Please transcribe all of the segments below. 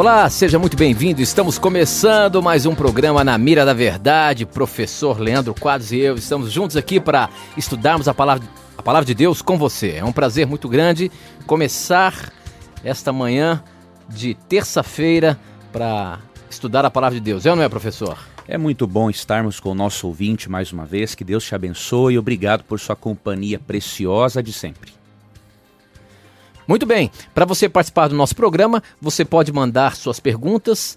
Olá, seja muito bem-vindo. Estamos começando mais um programa na Mira da Verdade. Professor Leandro Quadros e eu estamos juntos aqui para estudarmos a palavra, a palavra de Deus com você. É um prazer muito grande começar esta manhã de terça-feira para estudar a palavra de Deus. É ou não é, professor? É muito bom estarmos com o nosso ouvinte mais uma vez. Que Deus te abençoe e obrigado por sua companhia preciosa de sempre. Muito bem, para você participar do nosso programa, você pode mandar suas perguntas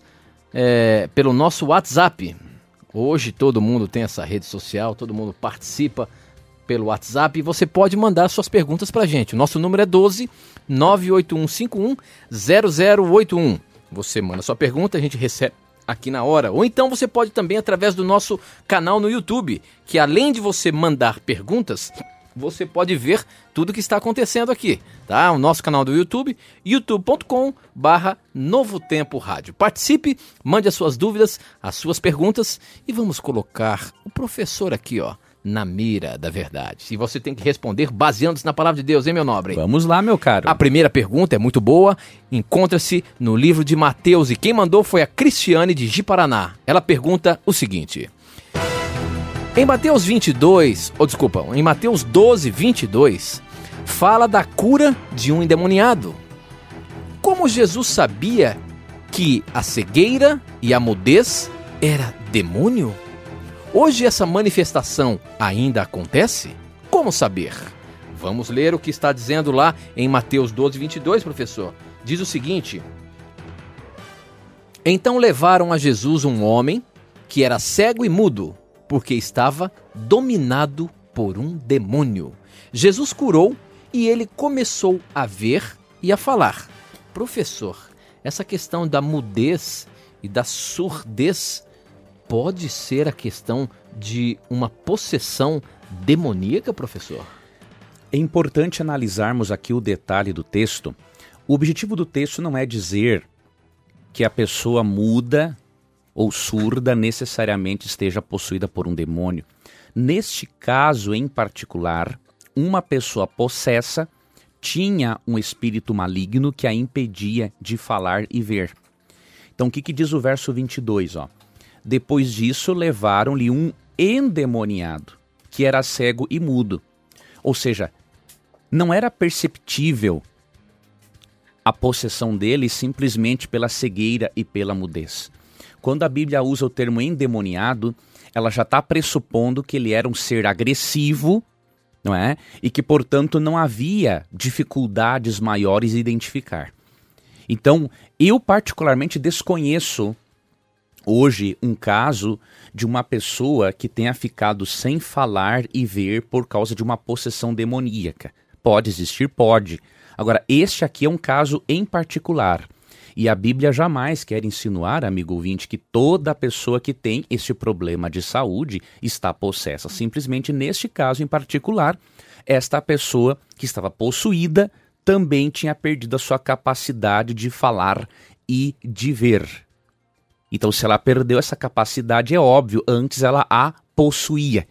é, pelo nosso WhatsApp. Hoje todo mundo tem essa rede social, todo mundo participa pelo WhatsApp e você pode mandar suas perguntas para a gente. O nosso número é 12 98151 0081. Você manda sua pergunta, a gente recebe aqui na hora. Ou então você pode também através do nosso canal no YouTube, que além de você mandar perguntas, você pode ver tudo que está acontecendo aqui, tá? O nosso canal do YouTube, youtube.com barra Novo Tempo Rádio. Participe, mande as suas dúvidas, as suas perguntas e vamos colocar o professor aqui, ó, na mira da verdade. E você tem que responder baseando-se na palavra de Deus, hein, meu nobre? Vamos lá, meu caro. A primeira pergunta é muito boa, encontra-se no livro de Mateus e quem mandou foi a Cristiane de Jiparaná. Ela pergunta o seguinte... Em Mateus 22, ou desculpa, em Mateus 12, 22, fala da cura de um endemoniado. Como Jesus sabia que a cegueira e a mudez era demônio? Hoje essa manifestação ainda acontece? Como saber? Vamos ler o que está dizendo lá em Mateus 12, 22, professor. Diz o seguinte: Então levaram a Jesus um homem que era cego e mudo porque estava dominado por um demônio. Jesus curou e ele começou a ver e a falar. Professor, essa questão da mudez e da surdez pode ser a questão de uma possessão demoníaca, professor? É importante analisarmos aqui o detalhe do texto. O objetivo do texto não é dizer que a pessoa muda ou surda necessariamente esteja possuída por um demônio. Neste caso em particular, uma pessoa possessa tinha um espírito maligno que a impedia de falar e ver. Então, o que, que diz o verso 22? Ó? Depois disso, levaram-lhe um endemoniado, que era cego e mudo. Ou seja, não era perceptível a possessão dele simplesmente pela cegueira e pela mudez. Quando a Bíblia usa o termo endemoniado, ela já está pressupondo que ele era um ser agressivo, não é? E que, portanto, não havia dificuldades maiores em identificar. Então, eu particularmente desconheço hoje um caso de uma pessoa que tenha ficado sem falar e ver por causa de uma possessão demoníaca. Pode existir? Pode. Agora, este aqui é um caso em particular. E a Bíblia jamais quer insinuar, amigo ouvinte, que toda pessoa que tem este problema de saúde está possessa. Simplesmente neste caso em particular, esta pessoa que estava possuída também tinha perdido a sua capacidade de falar e de ver. Então, se ela perdeu essa capacidade, é óbvio, antes ela a possuía.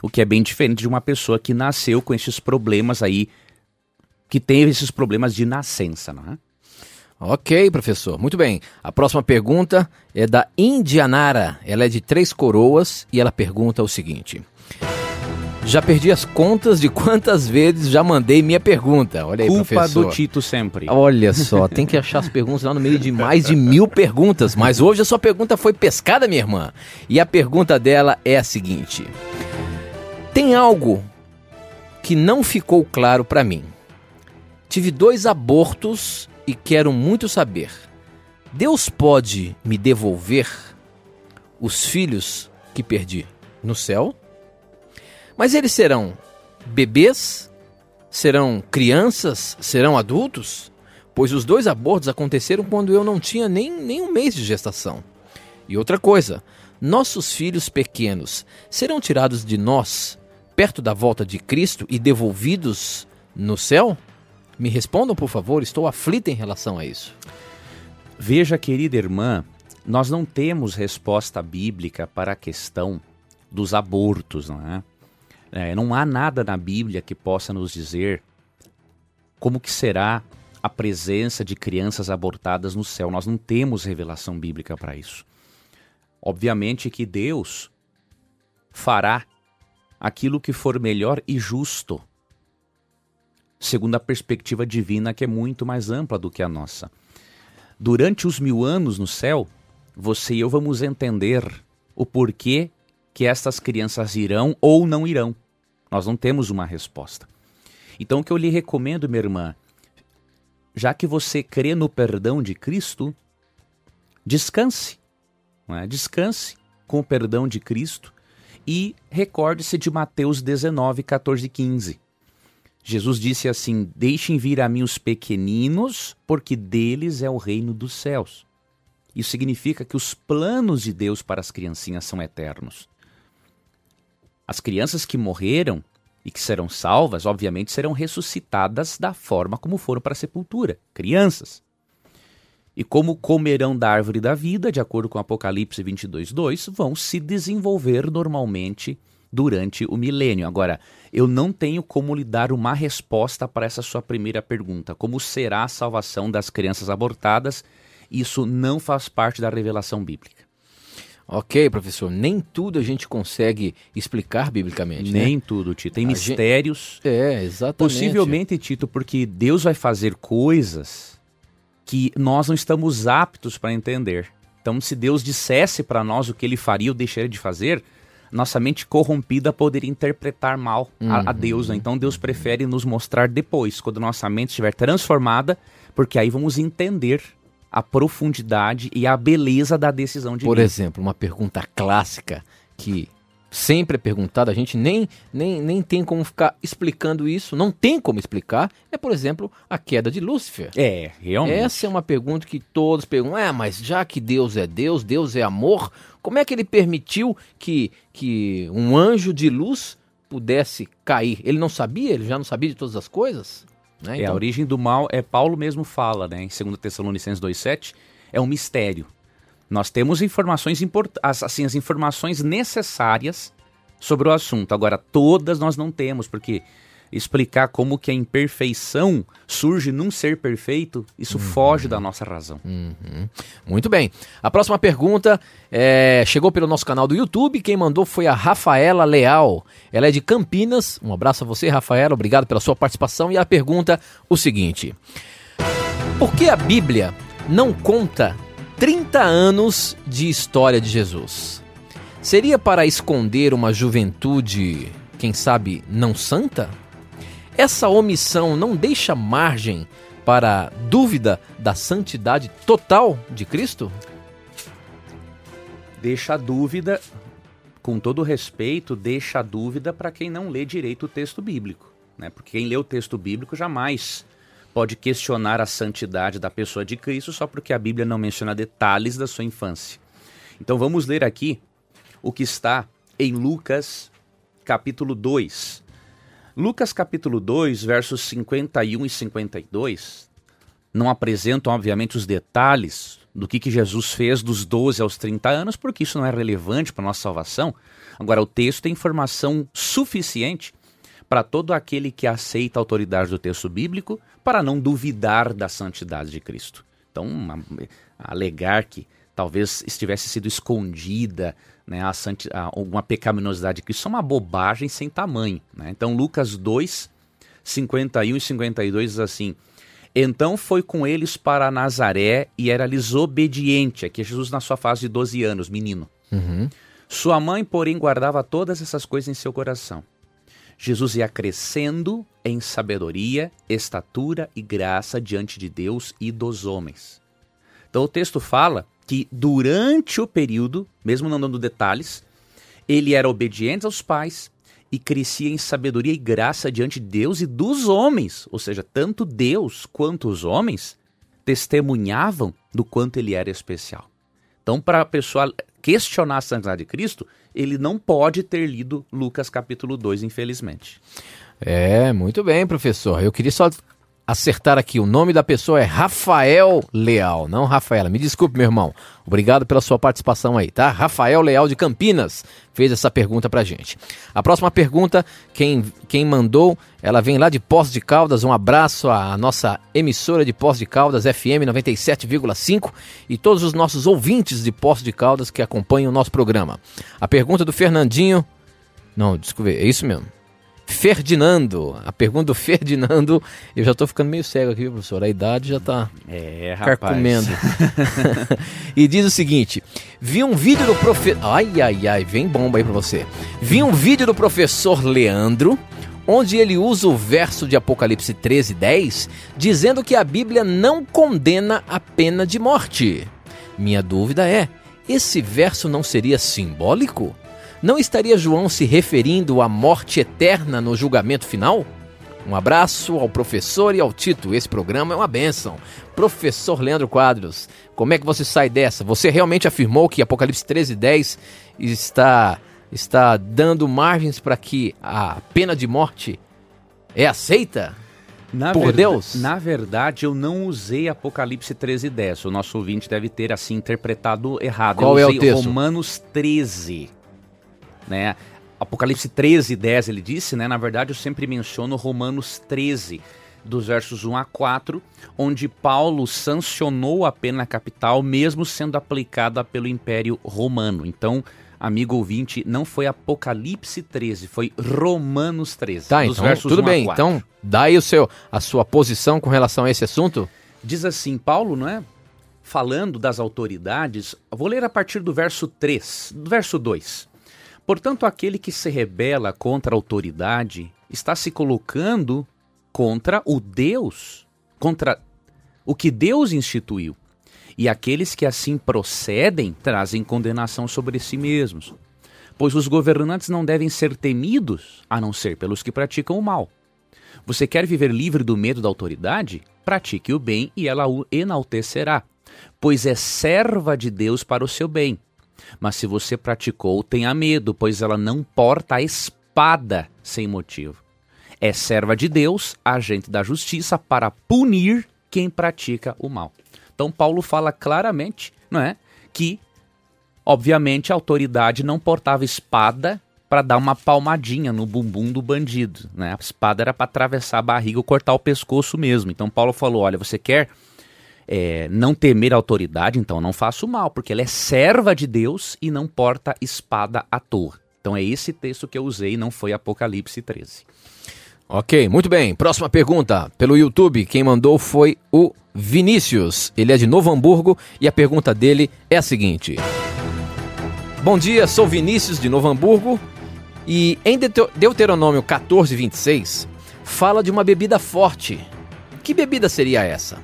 O que é bem diferente de uma pessoa que nasceu com esses problemas aí, que teve esses problemas de nascença, não é? Ok, professor. Muito bem. A próxima pergunta é da Indianara. Ela é de Três Coroas e ela pergunta o seguinte: Já perdi as contas de quantas vezes já mandei minha pergunta. Olha aí, Culpa professor. do Tito sempre. Olha só, tem que achar as perguntas lá no meio de mais de mil perguntas. Mas hoje a sua pergunta foi pescada, minha irmã. E a pergunta dela é a seguinte: Tem algo que não ficou claro para mim. Tive dois abortos e quero muito saber: Deus pode me devolver os filhos que perdi no céu? Mas eles serão bebês? Serão crianças? Serão adultos? Pois os dois abortos aconteceram quando eu não tinha nem, nem um mês de gestação. E outra coisa, nossos filhos pequenos serão tirados de nós perto da volta de Cristo e devolvidos no céu? Me respondam, por favor, estou aflita em relação a isso. Veja, querida irmã, nós não temos resposta bíblica para a questão dos abortos, não é? é? Não há nada na Bíblia que possa nos dizer como que será a presença de crianças abortadas no céu. Nós não temos revelação bíblica para isso. Obviamente que Deus fará aquilo que for melhor e justo, segundo a perspectiva divina que é muito mais ampla do que a nossa. Durante os mil anos no céu, você e eu vamos entender o porquê que estas crianças irão ou não irão. Nós não temos uma resposta. Então, o que eu lhe recomendo, minha irmã, já que você crê no perdão de Cristo, descanse. É? Descanse com o perdão de Cristo e recorde-se de Mateus 19, 14 e 15. Jesus disse assim: Deixem vir a mim os pequeninos, porque deles é o reino dos céus. Isso significa que os planos de Deus para as criancinhas são eternos. As crianças que morreram e que serão salvas, obviamente, serão ressuscitadas da forma como foram para a sepultura crianças. E como comerão da árvore da vida, de acordo com Apocalipse 22, 2, vão se desenvolver normalmente durante o milênio. Agora, eu não tenho como lhe dar uma resposta para essa sua primeira pergunta: como será a salvação das crianças abortadas? Isso não faz parte da revelação bíblica. Ok, professor, nem tudo a gente consegue explicar biblicamente. Né? Nem né? tudo, Tito. Tem a mistérios. Gente... É, exatamente. Possivelmente, Tito, porque Deus vai fazer coisas que nós não estamos aptos para entender. Então, se Deus dissesse para nós o que ele faria ou deixaria de fazer, nossa mente corrompida poderia interpretar mal uhum. a, a, uhum. Deus. Né? Então, Deus prefere nos mostrar depois, quando nossa mente estiver transformada, porque aí vamos entender a profundidade e a beleza da decisão de Por exemplo, uma pergunta clássica que sempre é perguntada, a gente nem, nem, nem tem como ficar explicando isso, não tem como explicar, é, por exemplo, a queda de Lúcifer. É, realmente. Essa é uma pergunta que todos perguntam, é, mas já que Deus é Deus, Deus é amor, como é que ele permitiu que, que um anjo de luz pudesse cair? Ele não sabia? Ele já não sabia de todas as coisas? Né? Então... É, a origem do mal, é Paulo mesmo fala, né, em 2 Tessalonicenses 2,7, é um mistério. Nós temos informações importantes, assim, as informações necessárias sobre o assunto. Agora, todas nós não temos, porque explicar como que a imperfeição surge num ser perfeito, isso uhum. foge da nossa razão. Uhum. Muito bem. A próxima pergunta é, chegou pelo nosso canal do YouTube. Quem mandou foi a Rafaela Leal. Ela é de Campinas. Um abraço a você, Rafaela. Obrigado pela sua participação. E a pergunta o seguinte: Por que a Bíblia não conta 30 anos de história de Jesus? Seria para esconder uma juventude, quem sabe, não santa? Essa omissão não deixa margem para dúvida da santidade total de Cristo? Deixa a dúvida, com todo respeito, deixa a dúvida para quem não lê direito o texto bíblico. Né? Porque quem lê o texto bíblico jamais pode questionar a santidade da pessoa de Cristo só porque a Bíblia não menciona detalhes da sua infância. Então vamos ler aqui o que está em Lucas capítulo 2, Lucas capítulo 2, versos 51 e 52, não apresentam, obviamente, os detalhes do que, que Jesus fez dos 12 aos 30 anos, porque isso não é relevante para a nossa salvação. Agora, o texto tem informação suficiente para todo aquele que aceita a autoridade do texto bíblico para não duvidar da santidade de Cristo. Então, alegar que talvez estivesse sido escondida né, a, a, alguma pecaminosidade de Cristo, isso é uma bobagem sem tamanho. Né? Então, Lucas 2, 51 e 52 diz assim: Então foi com eles para Nazaré e era-lhes obediente. Aqui é Jesus na sua fase de 12 anos, menino. Uhum. Sua mãe, porém, guardava todas essas coisas em seu coração. Jesus ia crescendo em sabedoria, estatura e graça diante de Deus e dos homens. Então o texto fala que durante o período, mesmo não dando detalhes, ele era obediente aos pais e crescia em sabedoria e graça diante de Deus e dos homens. Ou seja, tanto Deus quanto os homens testemunhavam do quanto ele era especial. Então, para a pessoa questionar a santidade de Cristo, ele não pode ter lido Lucas capítulo 2, infelizmente. É, muito bem, professor. Eu queria só acertar aqui. O nome da pessoa é Rafael Leal, não Rafaela. Me desculpe, meu irmão. Obrigado pela sua participação aí, tá? Rafael Leal de Campinas fez essa pergunta pra gente. A próxima pergunta, quem, quem mandou, ela vem lá de Poços de Caldas. Um abraço à nossa emissora de Poços de Caldas, FM 97,5 e todos os nossos ouvintes de Poços de Caldas que acompanham o nosso programa. A pergunta do Fernandinho. Não, desculpe, é isso mesmo. Ferdinando. A pergunta do Ferdinando, eu já estou ficando meio cego aqui, professor. A idade já está é, carcomendo. e diz o seguinte: vi um vídeo do professor. Ai, ai, ai, vem bomba aí para você. Vi um vídeo do professor Leandro. Onde ele usa o verso de Apocalipse 13, 10, dizendo que a Bíblia não condena a pena de morte. Minha dúvida é: esse verso não seria simbólico? Não estaria João se referindo à morte eterna no julgamento final? Um abraço ao professor e ao Tito. Esse programa é uma benção. Professor Leandro Quadros, como é que você sai dessa? Você realmente afirmou que Apocalipse 13, 10 está, está dando margens para que a pena de morte é aceita? Na por Deus? Na verdade, eu não usei Apocalipse 13, 10. O nosso ouvinte deve ter assim interpretado errado. Qual eu é o texto? Romanos 13 né? Apocalipse 13, 10 ele disse, né? Na verdade, eu sempre menciono Romanos 13, dos versos 1 a 4, onde Paulo sancionou a pena capital, mesmo sendo aplicada pelo Império Romano. Então, amigo ouvinte, não foi Apocalipse 13, foi Romanos 13. Tá, então, tudo bem. Então, dá aí o seu, a sua posição com relação a esse assunto? Diz assim, Paulo, não é? Falando das autoridades, vou ler a partir do verso 3, do verso 2. Portanto, aquele que se rebela contra a autoridade está se colocando contra o Deus, contra o que Deus instituiu. E aqueles que assim procedem trazem condenação sobre si mesmos. Pois os governantes não devem ser temidos, a não ser pelos que praticam o mal. Você quer viver livre do medo da autoridade? Pratique o bem e ela o enaltecerá, pois é serva de Deus para o seu bem. Mas se você praticou, tenha medo, pois ela não porta a espada sem motivo. É serva de Deus, agente da justiça, para punir quem pratica o mal. Então Paulo fala claramente, não é, que obviamente a autoridade não portava espada para dar uma palmadinha no bumbum do bandido, né? A espada era para atravessar a barriga ou cortar o pescoço mesmo. Então Paulo falou: olha, você quer é, não temer a autoridade, então não faça o mal, porque ela é serva de Deus e não porta espada à toa. Então é esse texto que eu usei, não foi Apocalipse 13. Ok, muito bem. Próxima pergunta pelo YouTube. Quem mandou foi o Vinícius. Ele é de Novo Hamburgo e a pergunta dele é a seguinte: Bom dia, sou Vinícius de Novo Hamburgo e em Deuteronômio 14, 26 fala de uma bebida forte. Que bebida seria essa?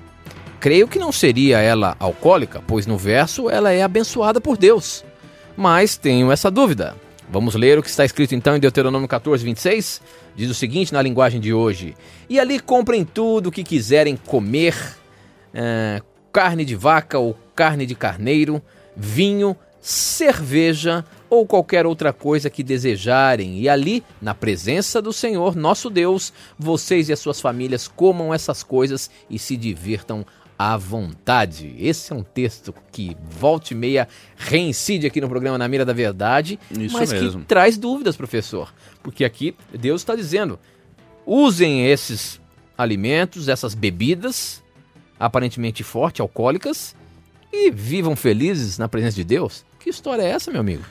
Creio que não seria ela alcoólica, pois no verso ela é abençoada por Deus. Mas tenho essa dúvida. Vamos ler o que está escrito então em Deuteronômio 14, 26? Diz o seguinte na linguagem de hoje: E ali comprem tudo o que quiserem comer, é, carne de vaca ou carne de carneiro, vinho, cerveja ou qualquer outra coisa que desejarem, e ali, na presença do Senhor nosso Deus, vocês e as suas famílias comam essas coisas e se divirtam à vontade. Esse é um texto que volta e meia reincide aqui no programa Na Mira da Verdade, Isso mas mesmo. que traz dúvidas, professor. Porque aqui Deus está dizendo: usem esses alimentos, essas bebidas aparentemente fortes, alcoólicas, e vivam felizes na presença de Deus. Que história é essa, meu amigo?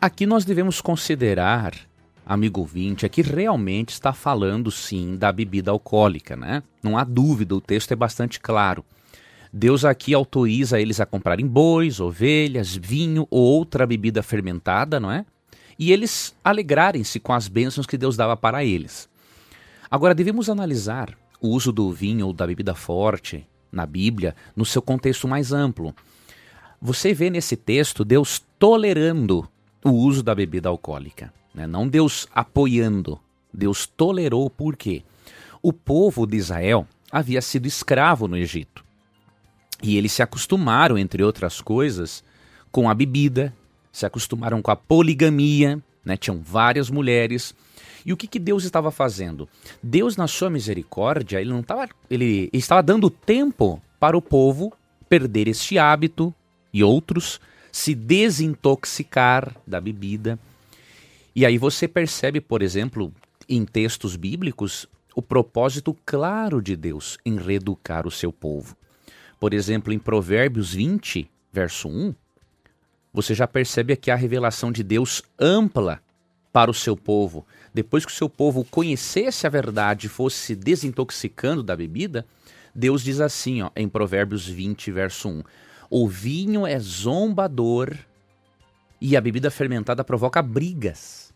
Aqui nós devemos considerar amigo ouvinte, é que realmente está falando sim da bebida alcoólica, né? Não há dúvida, o texto é bastante claro. Deus aqui autoriza eles a comprarem bois, ovelhas, vinho ou outra bebida fermentada, não é? E eles alegrarem-se com as bênçãos que Deus dava para eles. Agora devemos analisar o uso do vinho ou da bebida forte na Bíblia no seu contexto mais amplo. Você vê nesse texto Deus tolerando o uso da bebida alcoólica. Né? Não Deus apoiando, Deus tolerou por quê? O povo de Israel havia sido escravo no Egito. E eles se acostumaram, entre outras coisas, com a bebida, se acostumaram com a poligamia, né? tinham várias mulheres. E o que, que Deus estava fazendo? Deus, na sua misericórdia, ele não estava. Ele, estava dando tempo para o povo perder este hábito e outros, se desintoxicar da bebida. E aí você percebe, por exemplo, em textos bíblicos, o propósito claro de Deus em reeducar o seu povo. Por exemplo, em Provérbios 20, verso 1, você já percebe aqui a revelação de Deus ampla para o seu povo. Depois que o seu povo conhecesse a verdade e fosse se desintoxicando da bebida, Deus diz assim, ó, em Provérbios 20, verso 1: O vinho é zombador e a bebida fermentada provoca brigas.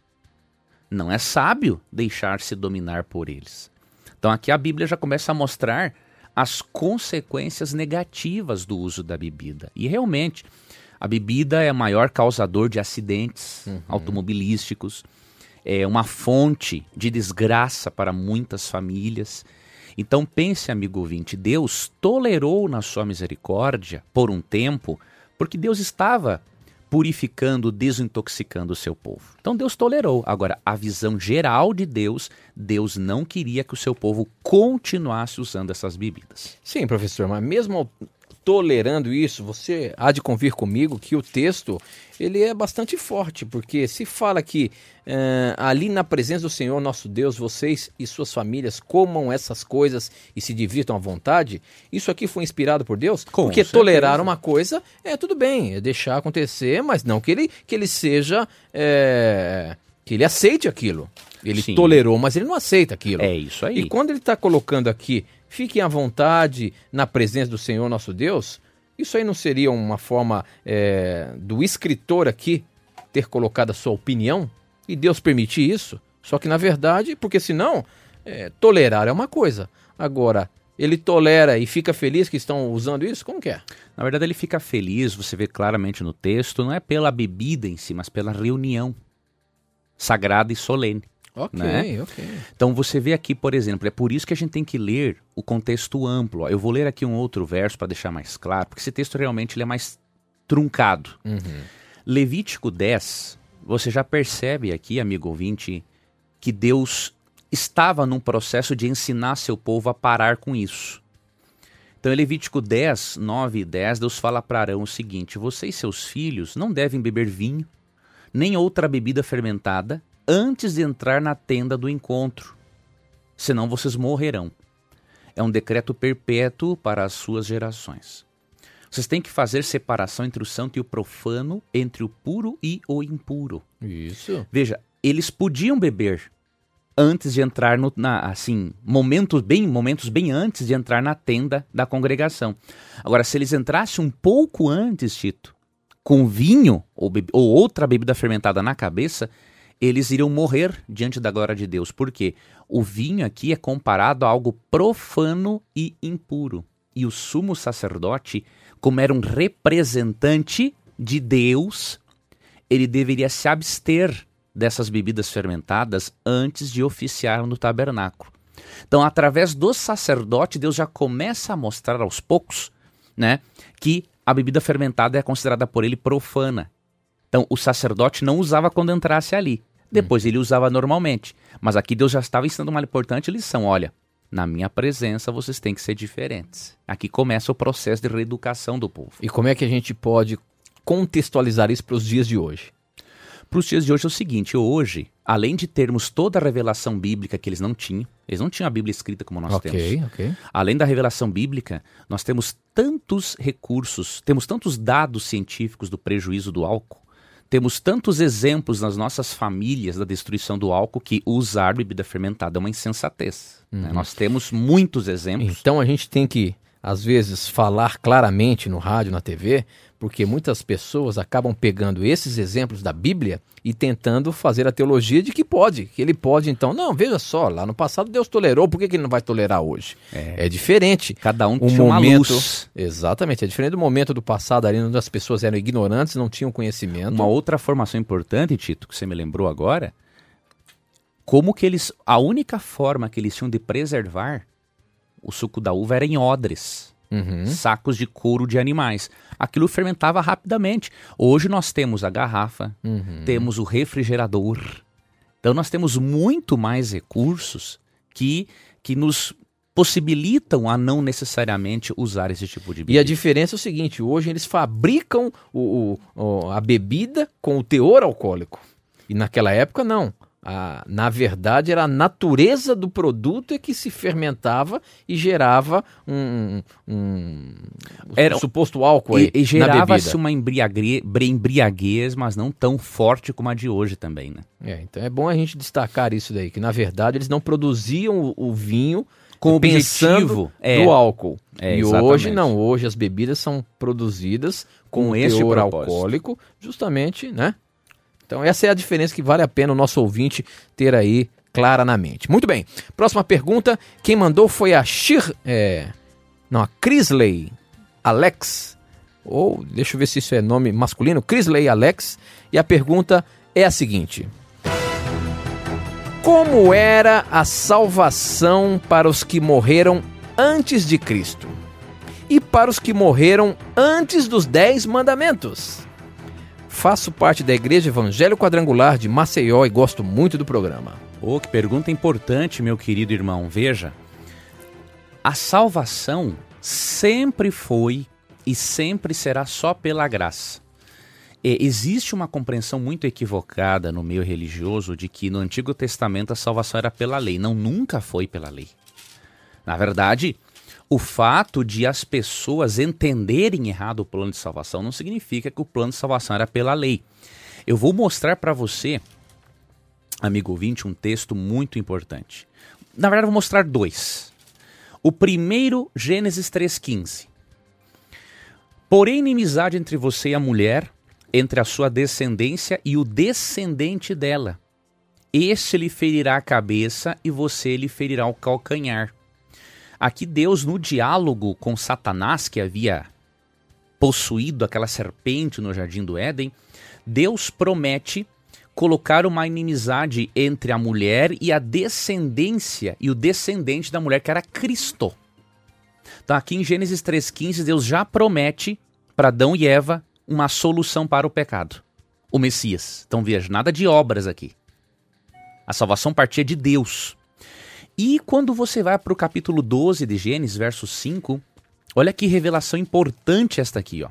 Não é sábio deixar-se dominar por eles. Então aqui a Bíblia já começa a mostrar as consequências negativas do uso da bebida. E realmente, a bebida é o maior causador de acidentes uhum. automobilísticos, é uma fonte de desgraça para muitas famílias. Então pense, amigo ouvinte, Deus tolerou na sua misericórdia por um tempo, porque Deus estava purificando, desintoxicando o seu povo. Então Deus tolerou. Agora, a visão geral de Deus, Deus não queria que o seu povo continuasse usando essas bebidas. Sim, professor, mas mesmo tolerando isso, você há de convir comigo que o texto ele é bastante forte, porque se fala que uh, ali na presença do Senhor nosso Deus, vocês e suas famílias comam essas coisas e se divirtam à vontade, isso aqui foi inspirado por Deus? Com porque certeza. tolerar uma coisa é tudo bem, é deixar acontecer, mas não que ele, que ele seja. É, que ele aceite aquilo. Ele Sim. tolerou, mas ele não aceita aquilo. É isso aí. E quando ele está colocando aqui Fiquem à vontade na presença do Senhor nosso Deus. Isso aí não seria uma forma é, do escritor aqui ter colocado a sua opinião e Deus permitir isso? Só que na verdade, porque senão, é, tolerar é uma coisa. Agora, ele tolera e fica feliz que estão usando isso? Como que é? Na verdade, ele fica feliz, você vê claramente no texto, não é pela bebida em si, mas pela reunião sagrada e solene. Ok, né? ok. Então você vê aqui, por exemplo, é por isso que a gente tem que ler o contexto amplo. Eu vou ler aqui um outro verso para deixar mais claro, porque esse texto realmente ele é mais truncado. Uhum. Levítico 10, você já percebe aqui, amigo ouvinte, que Deus estava num processo de ensinar seu povo a parar com isso. Então, em Levítico 10, 9 e 10, Deus fala para Arão o seguinte: Você e seus filhos não devem beber vinho, nem outra bebida fermentada, antes de entrar na tenda do encontro, senão vocês morrerão. É um decreto perpétuo para as suas gerações. Vocês têm que fazer separação entre o santo e o profano, entre o puro e o impuro. Isso. Veja, eles podiam beber antes de entrar no, na, assim, momentos bem, momentos bem antes de entrar na tenda da congregação. Agora, se eles entrassem um pouco antes, Tito, com vinho ou, ou outra bebida fermentada na cabeça, eles iriam morrer diante da glória de Deus. Por quê? O vinho aqui é comparado a algo profano e impuro. E o sumo sacerdote, como era um representante de Deus, ele deveria se abster dessas bebidas fermentadas antes de oficiar no tabernáculo. Então, através do sacerdote, Deus já começa a mostrar aos poucos, né, que a bebida fermentada é considerada por ele profana. Então, o sacerdote não usava quando entrasse ali. Depois ele usava normalmente. Mas aqui Deus já estava ensinando uma importante lição. Olha, na minha presença vocês têm que ser diferentes. Aqui começa o processo de reeducação do povo. E como é que a gente pode contextualizar isso para os dias de hoje? Para os dias de hoje é o seguinte: hoje, além de termos toda a revelação bíblica que eles não tinham, eles não tinham a Bíblia escrita como nós okay, temos. Okay. Além da revelação bíblica, nós temos tantos recursos, temos tantos dados científicos do prejuízo do álcool temos tantos exemplos nas nossas famílias da destruição do álcool que usar bebida fermentada é uma insensatez. Né? Uhum. Né? Nós temos muitos exemplos. Então a gente tem que, às vezes, falar claramente no rádio, na TV, porque muitas pessoas acabam pegando esses exemplos da Bíblia e tentando fazer a teologia de que pode, que ele pode então. Não, veja só, lá no passado Deus tolerou, por que, que ele não vai tolerar hoje? É, é diferente. Cada um tinha momento, uma luz. Exatamente, é diferente do momento do passado ali onde as pessoas eram ignorantes, não tinham conhecimento. Uma outra formação importante, Tito, que você me lembrou agora, como que eles, a única forma que eles tinham de preservar o suco da uva era em odres. Uhum. Sacos de couro de animais. Aquilo fermentava rapidamente. Hoje nós temos a garrafa, uhum. temos o refrigerador. Então nós temos muito mais recursos que, que nos possibilitam a não necessariamente usar esse tipo de bebida. E a diferença é o seguinte: hoje eles fabricam o, o, a bebida com o teor alcoólico. E naquela época não. A, na verdade, era a natureza do produto é que se fermentava e gerava um, um, era, um suposto álcool e, e gerava-se uma embriaguez, mas não tão forte como a de hoje também, né? É, então é bom a gente destacar isso daí, que na verdade eles não produziam o, o vinho com o é, do álcool. É, e exatamente. hoje não, hoje as bebidas são produzidas com, com esse teor alcoólico, justamente, né? Então essa é a diferença que vale a pena o nosso ouvinte ter aí clara na mente. Muito bem. Próxima pergunta, quem mandou foi a Shir, é, não, a Crisley Alex, ou deixa eu ver se isso é nome masculino, Crisley Alex, e a pergunta é a seguinte: Como era a salvação para os que morreram antes de Cristo? E para os que morreram antes dos dez mandamentos? Faço parte da Igreja Evangelho Quadrangular de Maceió e gosto muito do programa. Oh, que pergunta importante, meu querido irmão. Veja, a salvação sempre foi e sempre será só pela graça. E existe uma compreensão muito equivocada no meio religioso de que no Antigo Testamento a salvação era pela lei. Não, nunca foi pela lei. Na verdade, o fato de as pessoas entenderem errado o plano de salvação não significa que o plano de salvação era pela lei. Eu vou mostrar para você, amigo ouvinte, um texto muito importante. Na verdade, vou mostrar dois. O primeiro, Gênesis 3,15. Porém, inimizade entre você e a mulher, entre a sua descendência e o descendente dela. Este lhe ferirá a cabeça e você lhe ferirá o calcanhar. Aqui Deus, no diálogo com Satanás, que havia possuído aquela serpente no jardim do Éden, Deus promete colocar uma inimizade entre a mulher e a descendência e o descendente da mulher, que era Cristo. Então, aqui em Gênesis 3,15, Deus já promete para Adão e Eva uma solução para o pecado: o Messias. Então, veja, nada de obras aqui. A salvação partia de Deus. E quando você vai para o capítulo 12 de Gênesis, verso 5, olha que revelação importante esta aqui, ó.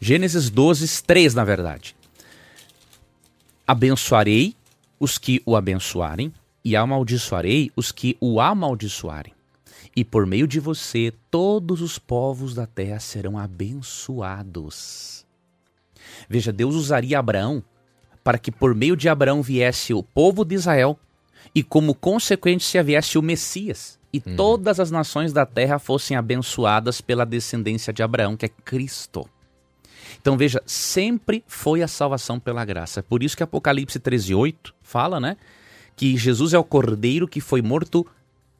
Gênesis 12, 3, na verdade. Abençoarei os que o abençoarem, e amaldiçoarei os que o amaldiçoarem. E por meio de você, todos os povos da terra serão abençoados. Veja, Deus usaria Abraão para que por meio de Abraão viesse o povo de Israel e como consequência viesse o Messias e uhum. todas as nações da terra fossem abençoadas pela descendência de Abraão, que é Cristo. Então veja, sempre foi a salvação pela graça. Por isso que Apocalipse 13:8 fala, né, que Jesus é o cordeiro que foi morto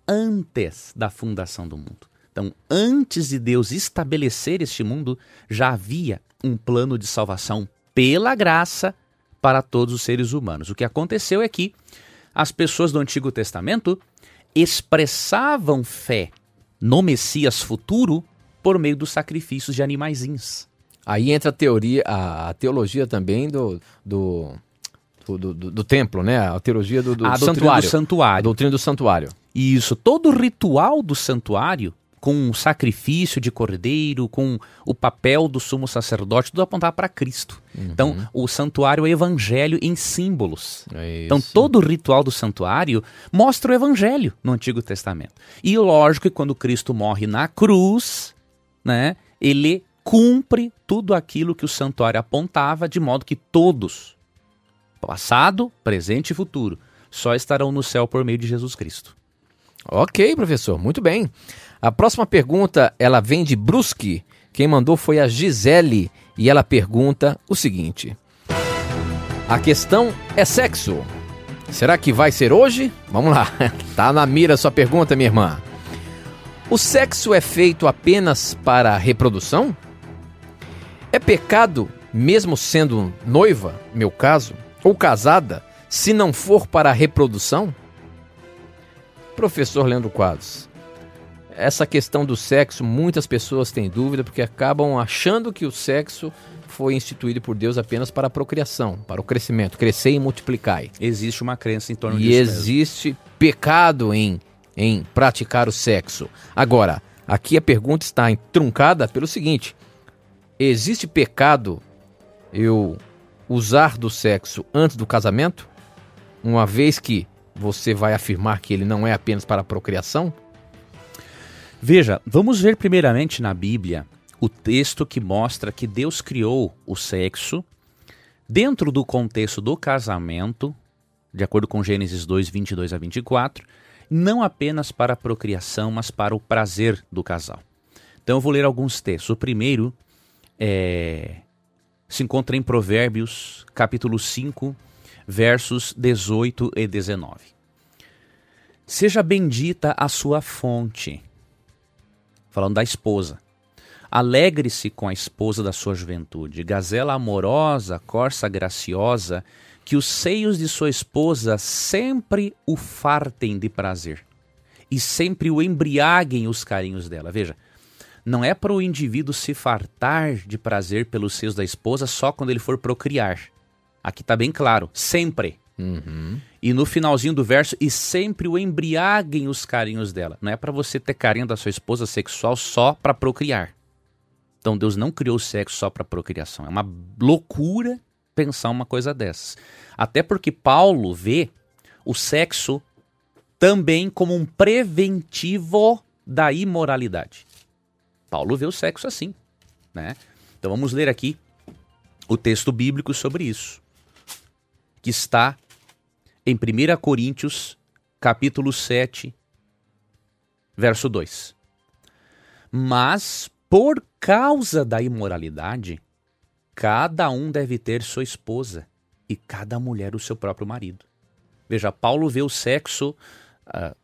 antes da fundação do mundo. Então, antes de Deus estabelecer este mundo, já havia um plano de salvação pela graça para todos os seres humanos. O que aconteceu é que as pessoas do Antigo Testamento expressavam fé no Messias futuro por meio dos sacrifícios de animaizinhos. Aí entra a teoria, a, teologia também do, do, do, do, do templo, né? A teologia do, do a santuário. do santuário. A doutrina do santuário. Isso, todo o ritual do santuário com o sacrifício de cordeiro, com o papel do sumo sacerdote, tudo apontar para Cristo. Uhum. Então, o santuário é o evangelho em símbolos. É então, todo o ritual do santuário mostra o evangelho no Antigo Testamento. E lógico que quando Cristo morre na cruz, né, ele cumpre tudo aquilo que o santuário apontava, de modo que todos, passado, presente e futuro, só estarão no céu por meio de Jesus Cristo. Ok, professor, muito bem. A próxima pergunta, ela vem de Brusque. Quem mandou foi a Gisele e ela pergunta o seguinte: A questão é sexo. Será que vai ser hoje? Vamos lá. Tá na mira sua pergunta, minha irmã. O sexo é feito apenas para reprodução? É pecado, mesmo sendo noiva, meu caso, ou casada, se não for para reprodução? Professor Leandro Quadros, essa questão do sexo, muitas pessoas têm dúvida porque acabam achando que o sexo foi instituído por Deus apenas para a procriação, para o crescimento, crescer e multiplicar. Existe uma crença em torno e disso. E existe mesmo. pecado em, em praticar o sexo. Agora, aqui a pergunta está truncada pelo seguinte: existe pecado eu usar do sexo antes do casamento, uma vez que você vai afirmar que ele não é apenas para a procriação? Veja, vamos ver primeiramente na Bíblia o texto que mostra que Deus criou o sexo dentro do contexto do casamento, de acordo com Gênesis 2, 22 a 24, não apenas para a procriação, mas para o prazer do casal. Então eu vou ler alguns textos. O primeiro é, se encontra em Provérbios, capítulo 5, versos 18 e 19. Seja bendita a sua fonte. Falando da esposa. Alegre-se com a esposa da sua juventude, gazela amorosa, corça graciosa, que os seios de sua esposa sempre o fartem de prazer e sempre o embriaguem os carinhos dela. Veja, não é para o indivíduo se fartar de prazer pelos seios da esposa só quando ele for procriar. Aqui está bem claro, sempre. Uhum. E no finalzinho do verso, e sempre o embriaguem os carinhos dela. Não é para você ter carinho da sua esposa sexual só para procriar. Então Deus não criou o sexo só para procriação. É uma loucura pensar uma coisa dessas. Até porque Paulo vê o sexo também como um preventivo da imoralidade. Paulo vê o sexo assim, né? Então vamos ler aqui o texto bíblico sobre isso, que está em 1 Coríntios, capítulo 7, verso 2. Mas por causa da imoralidade, cada um deve ter sua esposa e cada mulher o seu próprio marido. Veja, Paulo vê o sexo uh,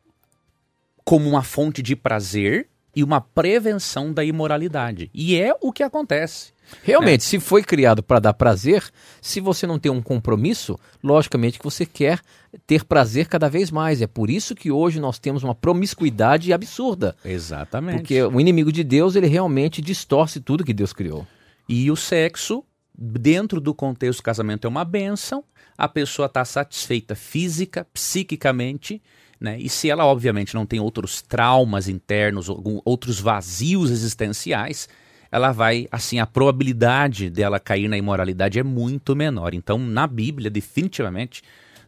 como uma fonte de prazer e uma prevenção da imoralidade. E é o que acontece. Realmente, se foi criado para dar prazer, se você não tem um compromisso, logicamente que você quer ter prazer cada vez mais. É por isso que hoje nós temos uma promiscuidade absurda. Exatamente. Porque o inimigo de Deus, ele realmente distorce tudo que Deus criou. E o sexo, dentro do contexto do casamento, é uma benção. A pessoa está satisfeita física, psiquicamente, né? E se ela, obviamente, não tem outros traumas internos, outros vazios existenciais, ela vai, assim, a probabilidade dela cair na imoralidade é muito menor. Então, na Bíblia, definitivamente,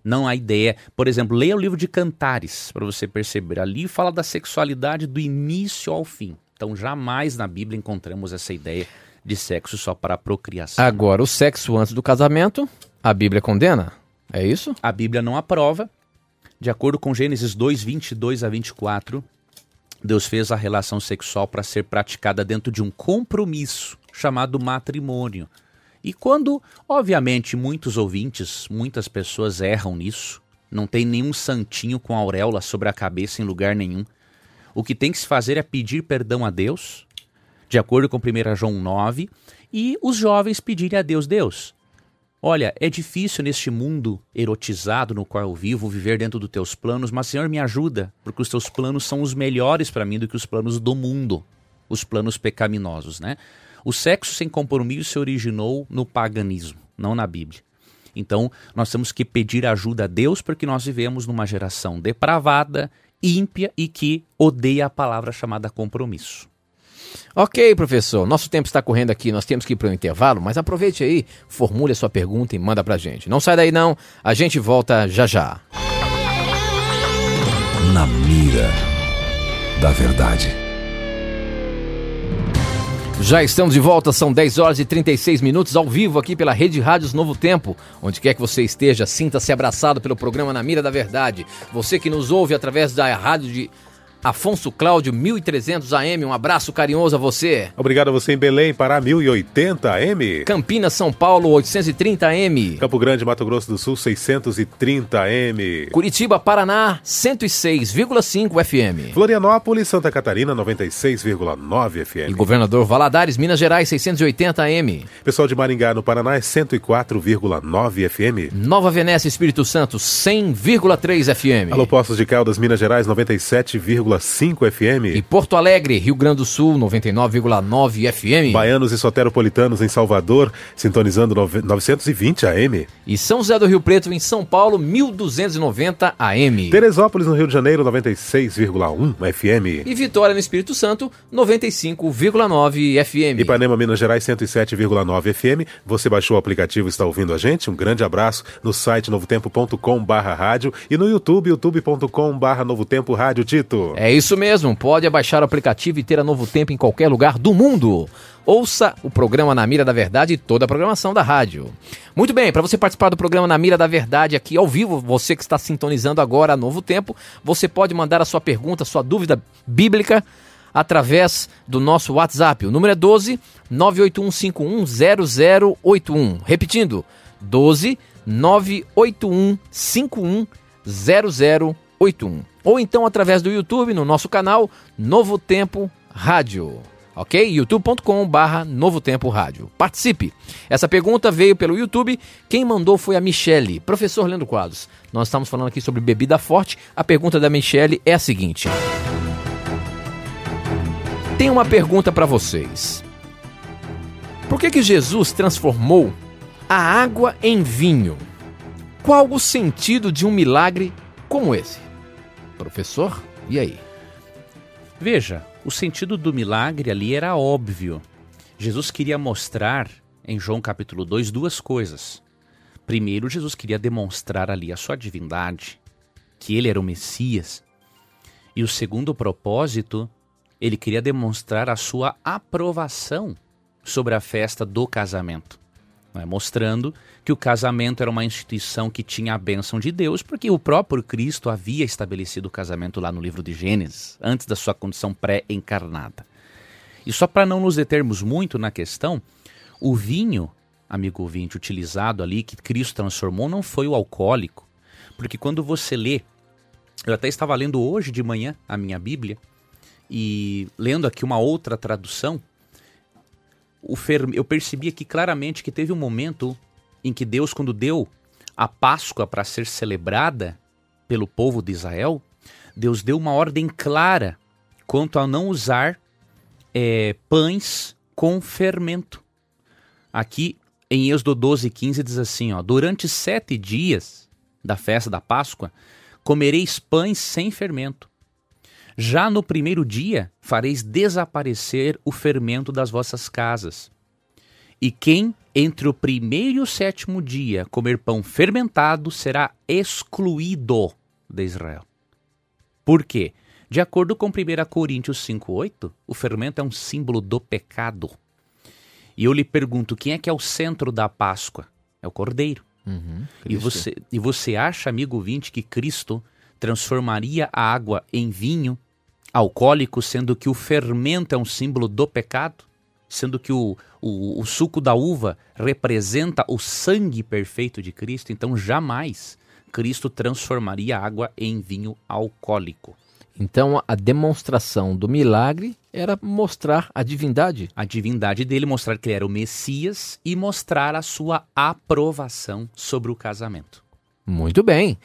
não há ideia. Por exemplo, leia o livro de Cantares, para você perceber. Ali fala da sexualidade do início ao fim. Então, jamais na Bíblia encontramos essa ideia de sexo só para a procriação. Agora, o sexo antes do casamento, a Bíblia condena? É isso? A Bíblia não aprova. De acordo com Gênesis 2, 22 a 24, Deus fez a relação sexual para ser praticada dentro de um compromisso chamado matrimônio. E quando, obviamente, muitos ouvintes, muitas pessoas erram nisso, não tem nenhum santinho com auréola sobre a cabeça em lugar nenhum. O que tem que se fazer é pedir perdão a Deus, de acordo com 1 João 9, e os jovens pedirem a Deus: Deus, Olha, é difícil neste mundo erotizado no qual eu vivo viver dentro dos teus planos, mas Senhor me ajuda, porque os teus planos são os melhores para mim do que os planos do mundo, os planos pecaminosos, né? O sexo sem compromisso se originou no paganismo, não na Bíblia. Então, nós temos que pedir ajuda a Deus porque nós vivemos numa geração depravada, ímpia e que odeia a palavra chamada compromisso. Ok, professor, nosso tempo está correndo aqui, nós temos que ir para o intervalo, mas aproveite aí, formule a sua pergunta e manda para a gente. Não sai daí não, a gente volta já já. Na mira da verdade. Já estamos de volta, são 10 horas e 36 minutos ao vivo aqui pela Rede Rádios Novo Tempo. Onde quer que você esteja, sinta-se abraçado pelo programa Na Mira da Verdade. Você que nos ouve através da rádio de Afonso Cláudio, 1300 AM. Um abraço carinhoso a você. Obrigado a você em Belém, Pará, 1080 AM. Campinas, São Paulo, 830 AM. Campo Grande, Mato Grosso do Sul, 630 AM. Curitiba, Paraná, 106,5 FM. Florianópolis, Santa Catarina, 96,9 FM. E Governador Valadares, Minas Gerais, 680 AM. Pessoal de Maringá, no Paraná, é 104,9 FM. Nova Venécia, Espírito Santo, 100,3 FM. Alô Postos de Caldas, Minas Gerais, 97,9 107,5 FM. E Porto Alegre, Rio Grande do Sul, 99,9 FM. Baianos e soteropolitanos em Salvador, sintonizando 920 AM. E São José do Rio Preto, em São Paulo, 1290 AM. Teresópolis, no Rio de Janeiro, 96,1 FM. E Vitória, no Espírito Santo, 95,9 FM. Ipanema, Minas Gerais, 107,9 FM. Você baixou o aplicativo e está ouvindo a gente? Um grande abraço no site novotempo.com barra rádio e no YouTube, youtube.com barra Novo Tempo Rádio Tito. É isso mesmo, pode baixar o aplicativo e ter a Novo Tempo em qualquer lugar do mundo. Ouça o programa Na Mira da Verdade e toda a programação da rádio. Muito bem, para você participar do programa Na Mira da Verdade aqui ao vivo, você que está sintonizando agora a Novo Tempo, você pode mandar a sua pergunta, a sua dúvida bíblica através do nosso WhatsApp. O número é 12 981510081. Repetindo, 12 981510081. Ou então através do YouTube no nosso canal Novo Tempo Rádio. Ok? youtube.com/barra Novo Tempo Rádio. Participe! Essa pergunta veio pelo YouTube. Quem mandou foi a Michele, professor Leandro Quadros. Nós estamos falando aqui sobre bebida forte. A pergunta da Michele é a seguinte: Tem uma pergunta para vocês. Por que, que Jesus transformou a água em vinho? Qual o sentido de um milagre como esse? Professor, e aí? Veja, o sentido do milagre ali era óbvio. Jesus queria mostrar, em João capítulo 2, duas coisas. Primeiro, Jesus queria demonstrar ali a sua divindade, que ele era o Messias. E o segundo propósito, ele queria demonstrar a sua aprovação sobre a festa do casamento né, mostrando que o casamento era uma instituição que tinha a bênção de Deus, porque o próprio Cristo havia estabelecido o casamento lá no livro de Gênesis, antes da sua condição pré-encarnada. E só para não nos determos muito na questão, o vinho, amigo ouvinte, utilizado ali, que Cristo transformou, não foi o alcoólico, porque quando você lê, eu até estava lendo hoje de manhã a minha Bíblia, e lendo aqui uma outra tradução, fer... eu percebi aqui claramente que teve um momento em que Deus, quando deu a Páscoa para ser celebrada pelo povo de Israel, Deus deu uma ordem clara quanto a não usar é, pães com fermento. Aqui em Êxodo 12, 15 diz assim: ó, Durante sete dias da festa da Páscoa, comereis pães sem fermento. Já no primeiro dia fareis desaparecer o fermento das vossas casas. E quem entre o primeiro e o sétimo dia comer pão fermentado será excluído de Israel. Por quê? De acordo com 1 Coríntios 5,8, o fermento é um símbolo do pecado. E eu lhe pergunto: quem é que é o centro da Páscoa? É o Cordeiro. Uhum, e, você, e você acha, amigo ouvinte, que Cristo transformaria a água em vinho alcoólico, sendo que o fermento é um símbolo do pecado, sendo que o, o, o, suco da uva representa o sangue perfeito de Cristo, então jamais Cristo transformaria água em vinho alcoólico. Então a demonstração do milagre era mostrar a divindade. A divindade dele, mostrar que ele era o Messias e mostrar a sua aprovação sobre o casamento. Muito bem.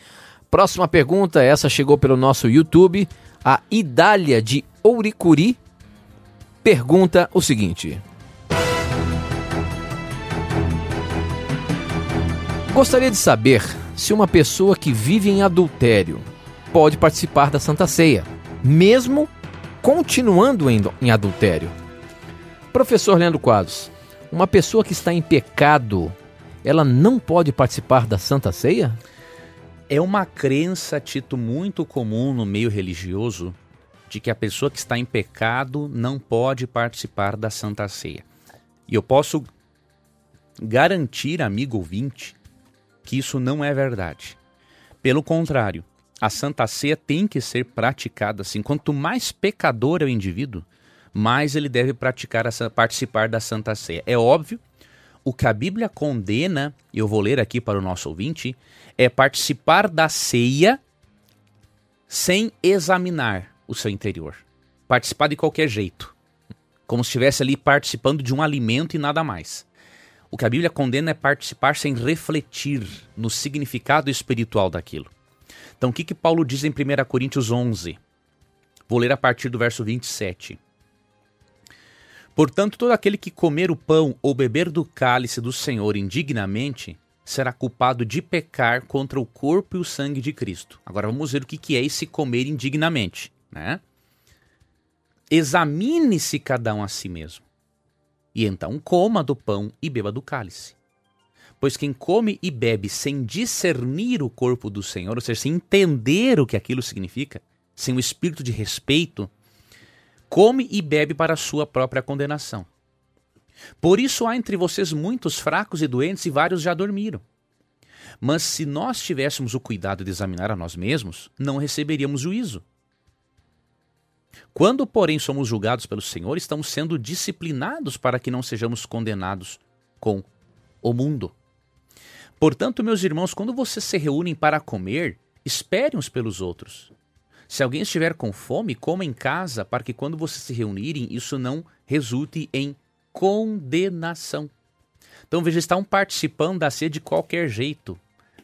Próxima pergunta, essa chegou pelo nosso YouTube. A Idália de Ouricuri pergunta o seguinte: Gostaria de saber se uma pessoa que vive em adultério pode participar da Santa Ceia, mesmo continuando em, adultério. Professor Leandro Quadros, uma pessoa que está em pecado, ela não pode participar da Santa Ceia? É uma crença, Tito, muito comum no meio religioso de que a pessoa que está em pecado não pode participar da Santa Ceia. E eu posso garantir, amigo ouvinte, que isso não é verdade. Pelo contrário, a Santa Ceia tem que ser praticada assim. Quanto mais pecador é o indivíduo, mais ele deve praticar essa, participar da Santa Ceia. É óbvio, o que a Bíblia condena, e eu vou ler aqui para o nosso ouvinte, é participar da ceia sem examinar o seu interior. Participar de qualquer jeito. Como se estivesse ali participando de um alimento e nada mais. O que a Bíblia condena é participar sem refletir no significado espiritual daquilo. Então, o que, que Paulo diz em 1 Coríntios 11? Vou ler a partir do verso 27. Portanto, todo aquele que comer o pão ou beber do cálice do Senhor indignamente será culpado de pecar contra o corpo e o sangue de Cristo. Agora vamos ver o que é esse comer indignamente, né? Examine-se cada um a si mesmo, e então coma do pão e beba do cálice. Pois quem come e bebe sem discernir o corpo do Senhor, ou seja, sem entender o que aquilo significa, sem o espírito de respeito, come e bebe para sua própria condenação. Por isso há entre vocês muitos fracos e doentes, e vários já dormiram. Mas se nós tivéssemos o cuidado de examinar a nós mesmos, não receberíamos juízo. Quando, porém, somos julgados pelo Senhor, estamos sendo disciplinados para que não sejamos condenados com o mundo. Portanto, meus irmãos, quando vocês se reúnem para comer, espere uns pelos outros. Se alguém estiver com fome, coma em casa, para que quando vocês se reunirem, isso não resulte em condenação. Então veja, estavam participando da ceia de qualquer jeito.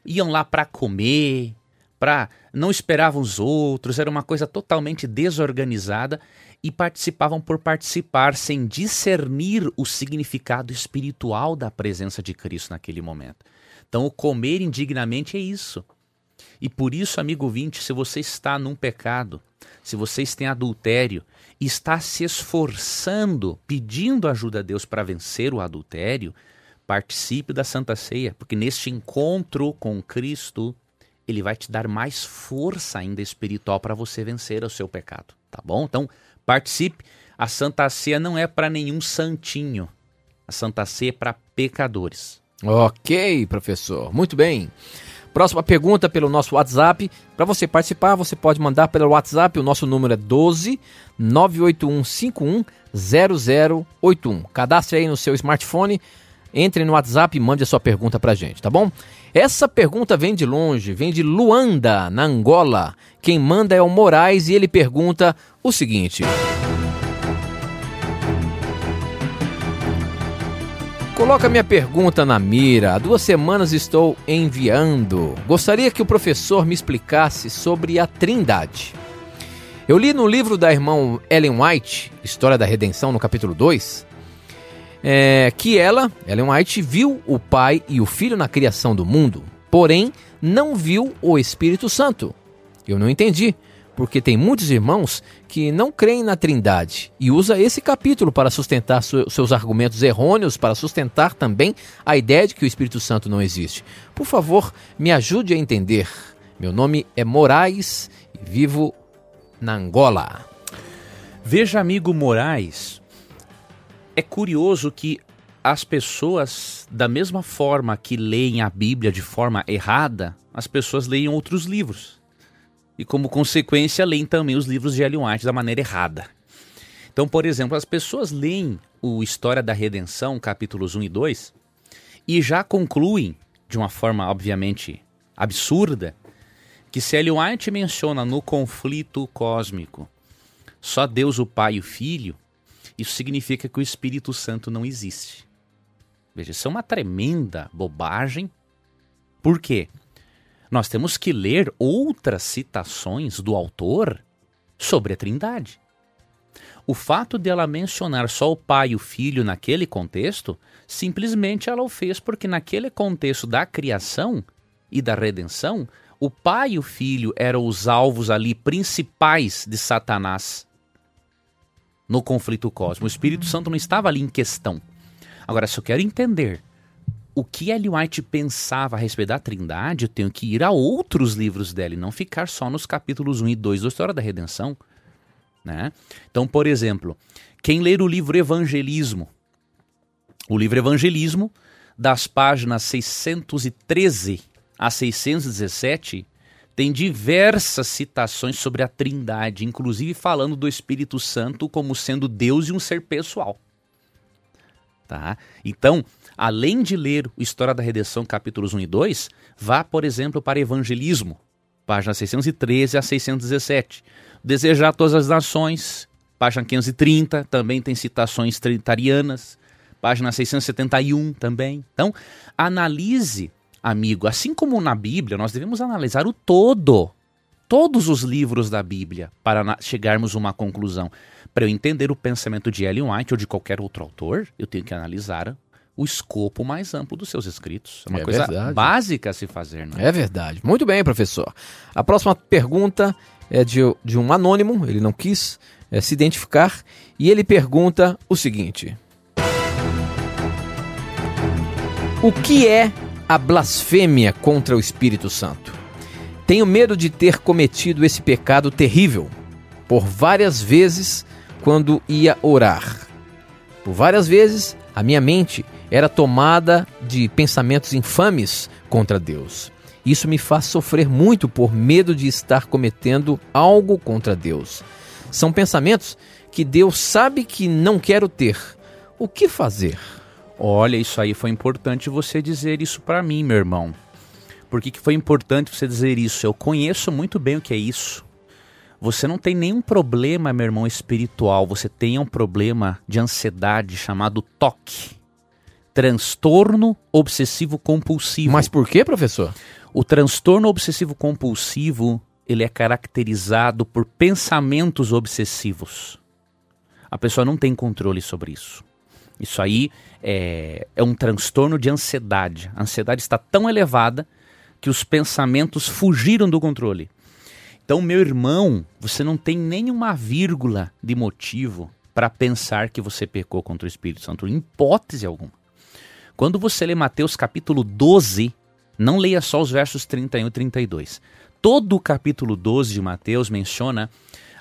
Iam lá para comer, para não esperavam os outros, era uma coisa totalmente desorganizada e participavam por participar sem discernir o significado espiritual da presença de Cristo naquele momento. Então o comer indignamente é isso. E por isso, amigo vinte, se você está num pecado, se vocês têm adultério e está se esforçando, pedindo ajuda a Deus para vencer o adultério, participe da Santa Ceia, porque neste encontro com Cristo, ele vai te dar mais força ainda espiritual para você vencer o seu pecado, tá bom? Então, participe. A Santa Ceia não é para nenhum santinho. A Santa Ceia é para pecadores. Ok, professor. Muito bem. Próxima pergunta pelo nosso WhatsApp. Para você participar, você pode mandar pelo WhatsApp. O nosso número é 12 98151 0081. Cadastre aí no seu smartphone, entre no WhatsApp e mande a sua pergunta para gente, tá bom? Essa pergunta vem de longe, vem de Luanda, na Angola. Quem manda é o Moraes e ele pergunta o seguinte. Coloca minha pergunta na mira. Há duas semanas estou enviando. Gostaria que o professor me explicasse sobre a Trindade. Eu li no livro da irmã Ellen White, História da Redenção, no capítulo 2, é, que ela, Ellen White, viu o Pai e o Filho na criação do mundo, porém não viu o Espírito Santo. Eu não entendi porque tem muitos irmãos que não creem na Trindade e usa esse capítulo para sustentar seus argumentos errôneos, para sustentar também a ideia de que o Espírito Santo não existe. Por favor, me ajude a entender. Meu nome é Moraes e vivo na Angola. Veja, amigo Moraes, é curioso que as pessoas, da mesma forma que leem a Bíblia de forma errada, as pessoas leem outros livros e, como consequência, leem também os livros de Ellen White da maneira errada. Então, por exemplo, as pessoas leem o História da Redenção, capítulos 1 e 2, e já concluem, de uma forma obviamente absurda, que se Ellen White menciona no conflito cósmico só Deus, o Pai e o Filho, isso significa que o Espírito Santo não existe. Veja, isso é uma tremenda bobagem. Por quê? Nós temos que ler outras citações do autor sobre a Trindade. O fato dela mencionar só o pai e o filho naquele contexto, simplesmente ela o fez porque naquele contexto da criação e da redenção, o pai e o filho eram os alvos ali principais de Satanás no conflito cósmico. O Espírito Santo não estava ali em questão. Agora, se eu quero entender o que Ellen White pensava a respeito da Trindade, eu tenho que ir a outros livros dela e não ficar só nos capítulos 1 e 2 da História da Redenção. Né? Então, por exemplo, quem ler o livro Evangelismo, o livro Evangelismo, das páginas 613 a 617, tem diversas citações sobre a Trindade, inclusive falando do Espírito Santo como sendo Deus e um ser pessoal. Tá? Então, além de ler História da Redenção, capítulos 1 e 2, vá, por exemplo, para Evangelismo, página 613 a 617. Desejar todas as nações, página 530, também tem citações trinitarianas, página 671 também. Então, analise, amigo, assim como na Bíblia, nós devemos analisar o todo. todos os livros da Bíblia para chegarmos a uma conclusão. Para eu entender o pensamento de Ellen White ou de qualquer outro autor, eu tenho que analisar o escopo mais amplo dos seus escritos. É uma é coisa verdade. básica a se fazer. Não é? é verdade. Muito bem, professor. A próxima pergunta é de, de um anônimo, ele não quis é, se identificar, e ele pergunta o seguinte: O que é a blasfêmia contra o Espírito Santo? Tenho medo de ter cometido esse pecado terrível por várias vezes quando ia orar. Por várias vezes a minha mente era tomada de pensamentos infames contra Deus. Isso me faz sofrer muito por medo de estar cometendo algo contra Deus. São pensamentos que Deus sabe que não quero ter. O que fazer? Olha, isso aí foi importante você dizer isso para mim, meu irmão. Por que, que foi importante você dizer isso? Eu conheço muito bem o que é isso. Você não tem nenhum problema, meu irmão, espiritual. Você tem um problema de ansiedade chamado toque transtorno obsessivo compulsivo. Mas por que, professor? O transtorno obsessivo compulsivo, ele é caracterizado por pensamentos obsessivos. A pessoa não tem controle sobre isso. Isso aí é, é um transtorno de ansiedade. A ansiedade está tão elevada que os pensamentos fugiram do controle. Então, meu irmão, você não tem nenhuma vírgula de motivo para pensar que você pecou contra o Espírito Santo, em hipótese alguma. Quando você lê Mateus capítulo 12, não leia só os versos 31 e 32. Todo o capítulo 12 de Mateus menciona,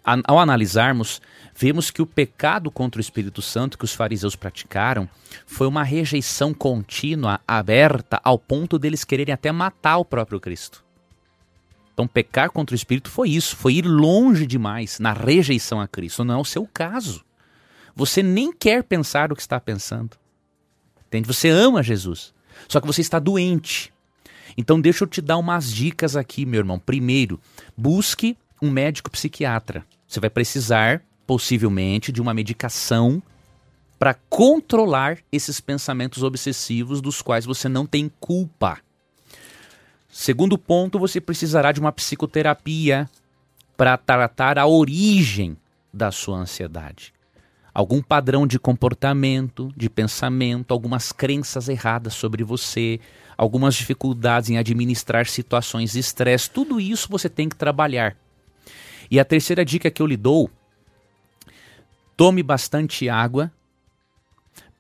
ao analisarmos, vemos que o pecado contra o Espírito Santo que os fariseus praticaram foi uma rejeição contínua, aberta, ao ponto deles quererem até matar o próprio Cristo. Então, pecar contra o Espírito foi isso, foi ir longe demais na rejeição a Cristo. Não é o seu caso. Você nem quer pensar o que está pensando. Entende? Você ama Jesus, só que você está doente. Então deixa eu te dar umas dicas aqui, meu irmão. Primeiro, busque um médico psiquiatra. Você vai precisar, possivelmente, de uma medicação para controlar esses pensamentos obsessivos dos quais você não tem culpa. Segundo ponto, você precisará de uma psicoterapia para tratar a origem da sua ansiedade algum padrão de comportamento, de pensamento, algumas crenças erradas sobre você, algumas dificuldades em administrar situações de estresse, tudo isso você tem que trabalhar. E a terceira dica que eu lhe dou: tome bastante água,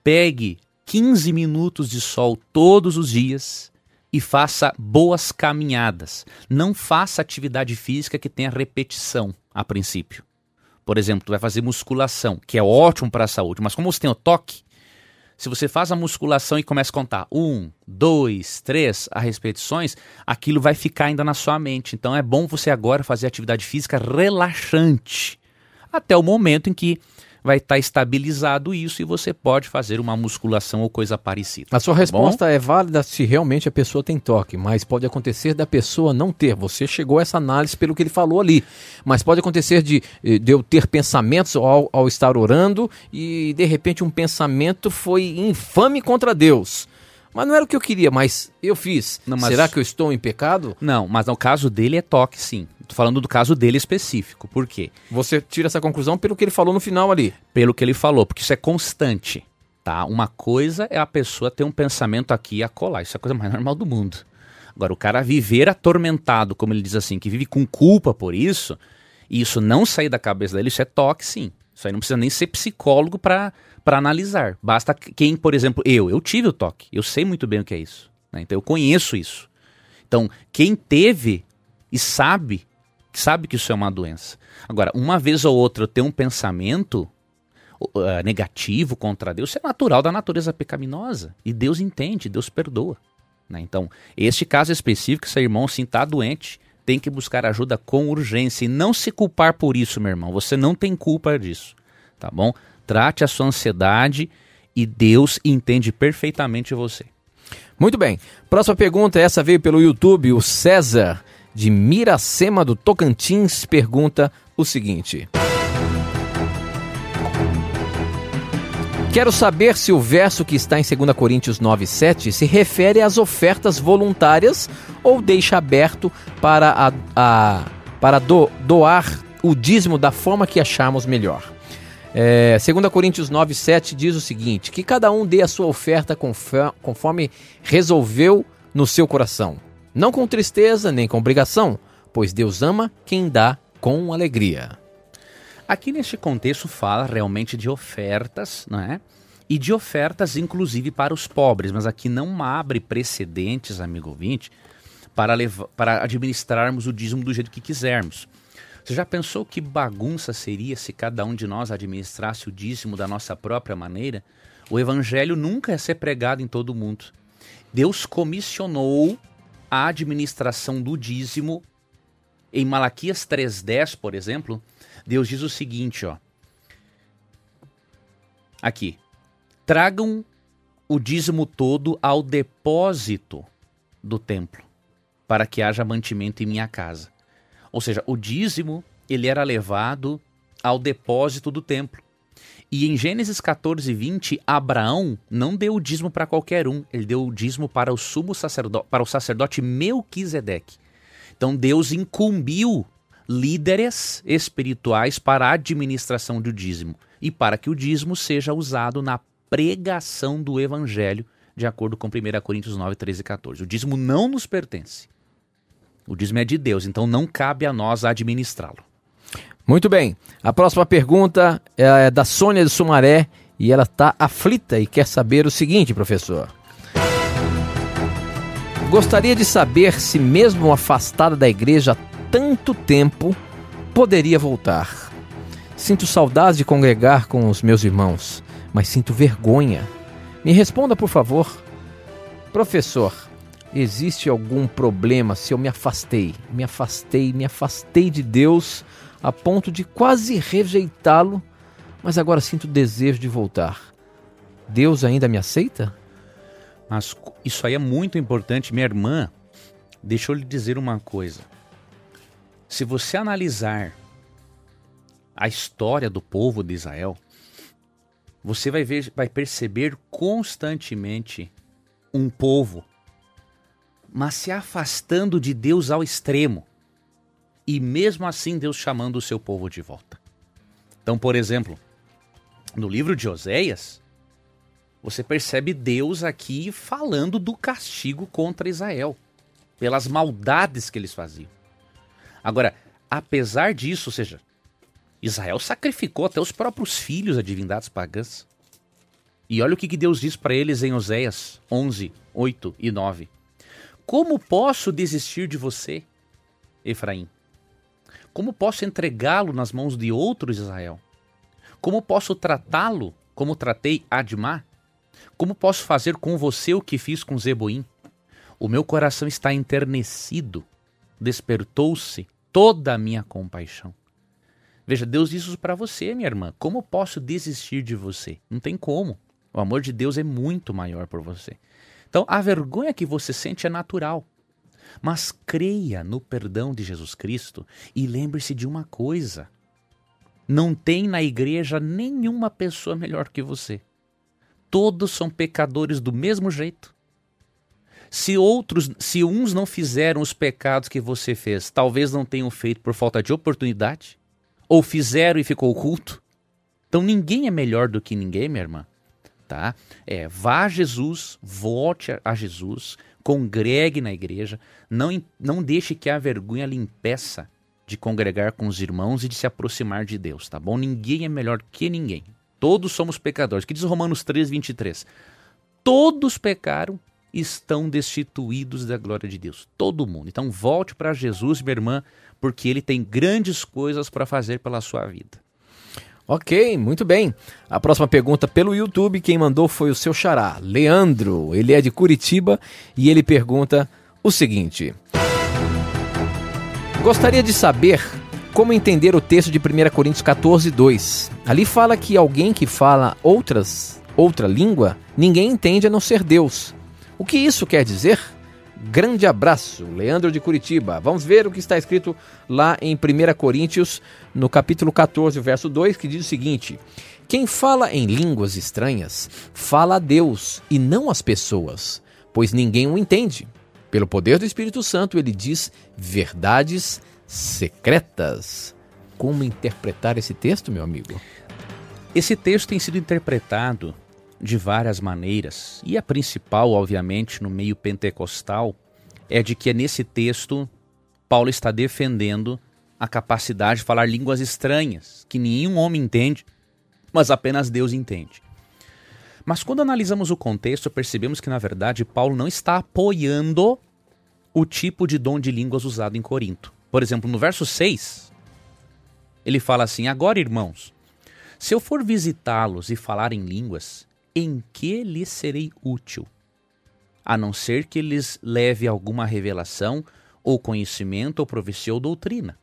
pegue 15 minutos de sol todos os dias e faça boas caminhadas. Não faça atividade física que tenha repetição a princípio. Por exemplo, tu vai fazer musculação, que é ótimo para a saúde, mas como você tem o toque, se você faz a musculação e começa a contar um, dois, três as repetições, aquilo vai ficar ainda na sua mente. Então é bom você agora fazer atividade física relaxante até o momento em que vai estar tá estabilizado isso e você pode fazer uma musculação ou coisa parecida. A sua tá resposta Bom? é válida se realmente a pessoa tem toque, mas pode acontecer da pessoa não ter. Você chegou a essa análise pelo que ele falou ali, mas pode acontecer de, eh, de eu ter pensamentos ao, ao estar orando e de repente um pensamento foi infame contra Deus. Mas não era o que eu queria, mas eu fiz. Não, mas... Será que eu estou em pecado? Não, mas no caso dele é toque, sim. Tô falando do caso dele específico. Por quê? Você tira essa conclusão pelo que ele falou no final ali. Pelo que ele falou, porque isso é constante. Tá? Uma coisa é a pessoa ter um pensamento aqui e acolá. Isso é a coisa mais normal do mundo. Agora, o cara viver atormentado, como ele diz assim, que vive com culpa por isso, e isso não sair da cabeça dele, isso é toque, sim. Isso aí não precisa nem ser psicólogo para analisar. Basta quem, por exemplo, eu, eu tive o toque. Eu sei muito bem o que é isso. Né? Então eu conheço isso. Então, quem teve e sabe sabe que isso é uma doença. Agora, uma vez ou outra eu ter um pensamento uh, negativo contra Deus, isso é natural da natureza pecaminosa. E Deus entende, Deus perdoa. Né? Então, este caso específico, seu irmão sim está doente, tem que buscar ajuda com urgência e não se culpar por isso, meu irmão. Você não tem culpa disso, tá bom? Trate a sua ansiedade e Deus entende perfeitamente você. Muito bem. Próxima pergunta, essa veio pelo YouTube, o César de Miracema do Tocantins pergunta o seguinte: Quero saber se o verso que está em 2 Coríntios 9,7 se refere às ofertas voluntárias ou deixa aberto para a, a para do, doar o dízimo da forma que acharmos melhor. É, 2 Coríntios 9, 7 diz o seguinte: que cada um dê a sua oferta conforme resolveu no seu coração, não com tristeza nem com obrigação, pois Deus ama quem dá com alegria. Aqui neste contexto fala realmente de ofertas, não é? E de ofertas inclusive para os pobres, mas aqui não abre precedentes, amigo ouvinte, para, levar, para administrarmos o dízimo do jeito que quisermos. Você já pensou que bagunça seria se cada um de nós administrasse o dízimo da nossa própria maneira? O evangelho nunca ia ser pregado em todo o mundo. Deus comissionou a administração do dízimo. Em Malaquias 3:10, por exemplo, Deus diz o seguinte, ó. Aqui. Tragam o dízimo todo ao depósito do templo, para que haja mantimento em minha casa. Ou seja, o dízimo ele era levado ao depósito do templo. E em Gênesis 14, 20, Abraão não deu o dízimo para qualquer um, ele deu o dízimo para o sumo sacerdote, para o sacerdote Melquisedeque. Então Deus incumbiu líderes espirituais para a administração do dízimo e para que o dízimo seja usado na pregação do evangelho, de acordo com 1 Coríntios 9, 13 e 14. O dízimo não nos pertence. O dízimo é de Deus, então não cabe a nós administrá-lo. Muito bem. A próxima pergunta é da Sônia de Sumaré e ela está aflita e quer saber o seguinte, professor. Gostaria de saber se, mesmo afastada da igreja há tanto tempo, poderia voltar. Sinto saudades de congregar com os meus irmãos, mas sinto vergonha. Me responda, por favor. Professor, existe algum problema se eu me afastei, me afastei, me afastei de Deus a ponto de quase rejeitá-lo, mas agora sinto desejo de voltar. Deus ainda me aceita? Mas isso aí é muito importante, minha irmã. Deixa eu lhe dizer uma coisa. Se você analisar a história do povo de Israel, você vai ver, vai perceber constantemente um povo mas se afastando de Deus ao extremo. E mesmo assim Deus chamando o seu povo de volta. Então, por exemplo, no livro de Oséias, você percebe Deus aqui falando do castigo contra Israel, pelas maldades que eles faziam. Agora, apesar disso, ou seja, Israel sacrificou até os próprios filhos a divindades pagãs. E olha o que Deus diz para eles em Oséias 11, 8 e 9. Como posso desistir de você, Efraim? Como posso entregá-lo nas mãos de outro Israel? Como posso tratá-lo como tratei Admá? Como posso fazer com você o que fiz com Zeboim? O meu coração está enternecido, despertou-se toda a minha compaixão. Veja, Deus diz isso para você, minha irmã. Como posso desistir de você? Não tem como. O amor de Deus é muito maior por você. Então, a vergonha que você sente é natural. Mas creia no perdão de Jesus Cristo e lembre-se de uma coisa: não tem na igreja nenhuma pessoa melhor que você. Todos são pecadores do mesmo jeito. Se outros, se uns não fizeram os pecados que você fez, talvez não tenham feito por falta de oportunidade, ou fizeram e ficou oculto. Então ninguém é melhor do que ninguém, minha irmã tá? É, vá a Jesus, volte a Jesus, congregue na igreja, não, não deixe que a vergonha lhe impeça de congregar com os irmãos e de se aproximar de Deus, tá bom? Ninguém é melhor que ninguém. Todos somos pecadores. Que diz Romanos 3, 23. Todos pecaram estão destituídos da glória de Deus. Todo mundo. Então volte para Jesus, minha irmã, porque ele tem grandes coisas para fazer pela sua vida. Ok, muito bem. A próxima pergunta pelo YouTube, quem mandou foi o seu xará, Leandro. Ele é de Curitiba e ele pergunta o seguinte: Gostaria de saber como entender o texto de 1 Coríntios 14, 2. Ali fala que alguém que fala outras, outra língua, ninguém entende a não ser Deus. O que isso quer dizer? Grande abraço, Leandro de Curitiba. Vamos ver o que está escrito lá em 1 Coríntios, no capítulo 14, verso 2, que diz o seguinte: Quem fala em línguas estranhas, fala a Deus e não às pessoas, pois ninguém o entende. Pelo poder do Espírito Santo, ele diz verdades secretas. Como interpretar esse texto, meu amigo? Esse texto tem sido interpretado de várias maneiras, e a principal, obviamente, no meio pentecostal, é de que é nesse texto Paulo está defendendo a capacidade de falar línguas estranhas, que nenhum homem entende, mas apenas Deus entende. Mas quando analisamos o contexto, percebemos que, na verdade, Paulo não está apoiando o tipo de dom de línguas usado em Corinto. Por exemplo, no verso 6, ele fala assim: Agora, irmãos, se eu for visitá-los e falar em línguas, em que lhes serei útil? A não ser que lhes leve alguma revelação, ou conhecimento, ou profecia ou doutrina.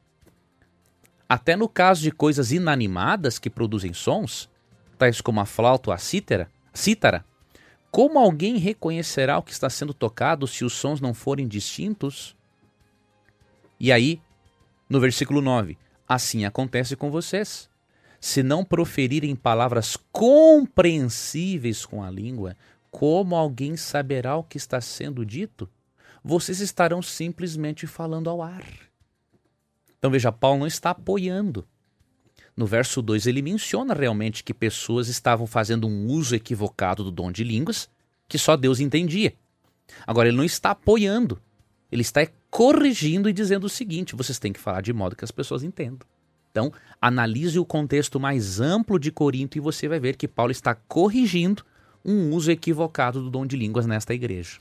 Até no caso de coisas inanimadas que produzem sons, tais como a flauta ou a cítara, cítara, como alguém reconhecerá o que está sendo tocado se os sons não forem distintos? E aí, no versículo 9, assim acontece com vocês. Se não proferirem palavras compreensíveis com a língua, como alguém saberá o que está sendo dito? Vocês estarão simplesmente falando ao ar. Então veja, Paulo não está apoiando. No verso 2 ele menciona realmente que pessoas estavam fazendo um uso equivocado do dom de línguas que só Deus entendia. Agora ele não está apoiando. Ele está corrigindo e dizendo o seguinte: vocês têm que falar de modo que as pessoas entendam. Então, analise o contexto mais amplo de Corinto e você vai ver que Paulo está corrigindo um uso equivocado do dom de línguas nesta igreja.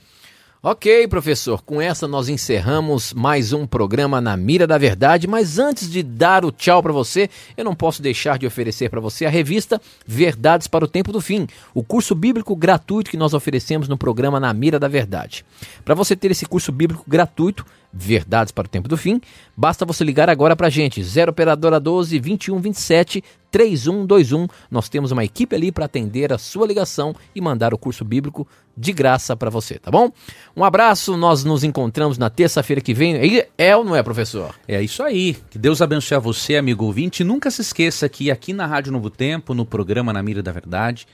Ok, professor, com essa nós encerramos mais um programa na Mira da Verdade, mas antes de dar o tchau para você, eu não posso deixar de oferecer para você a revista Verdades para o Tempo do Fim, o curso bíblico gratuito que nós oferecemos no programa Na Mira da Verdade. Para você ter esse curso bíblico gratuito, Verdades para o Tempo do Fim, basta você ligar agora para a gente, 0 operadora 12 21 27 3121. Nós temos uma equipe ali para atender a sua ligação e mandar o curso bíblico de graça para você, tá bom? Um abraço, nós nos encontramos na terça-feira que vem. É ou não é, professor? É isso aí. Que Deus abençoe a você, amigo ouvinte. E nunca se esqueça que aqui na Rádio Novo Tempo, no programa Na Mira da Verdade,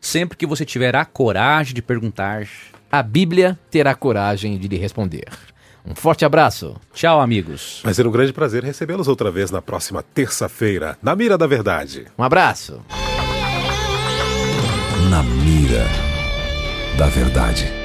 sempre que você tiver a coragem de perguntar, a Bíblia terá coragem de lhe responder. Um forte abraço. Tchau, amigos. Vai ser um grande prazer recebê-los outra vez na próxima terça-feira, na Mira da Verdade. Um abraço. Na Mira da Verdade.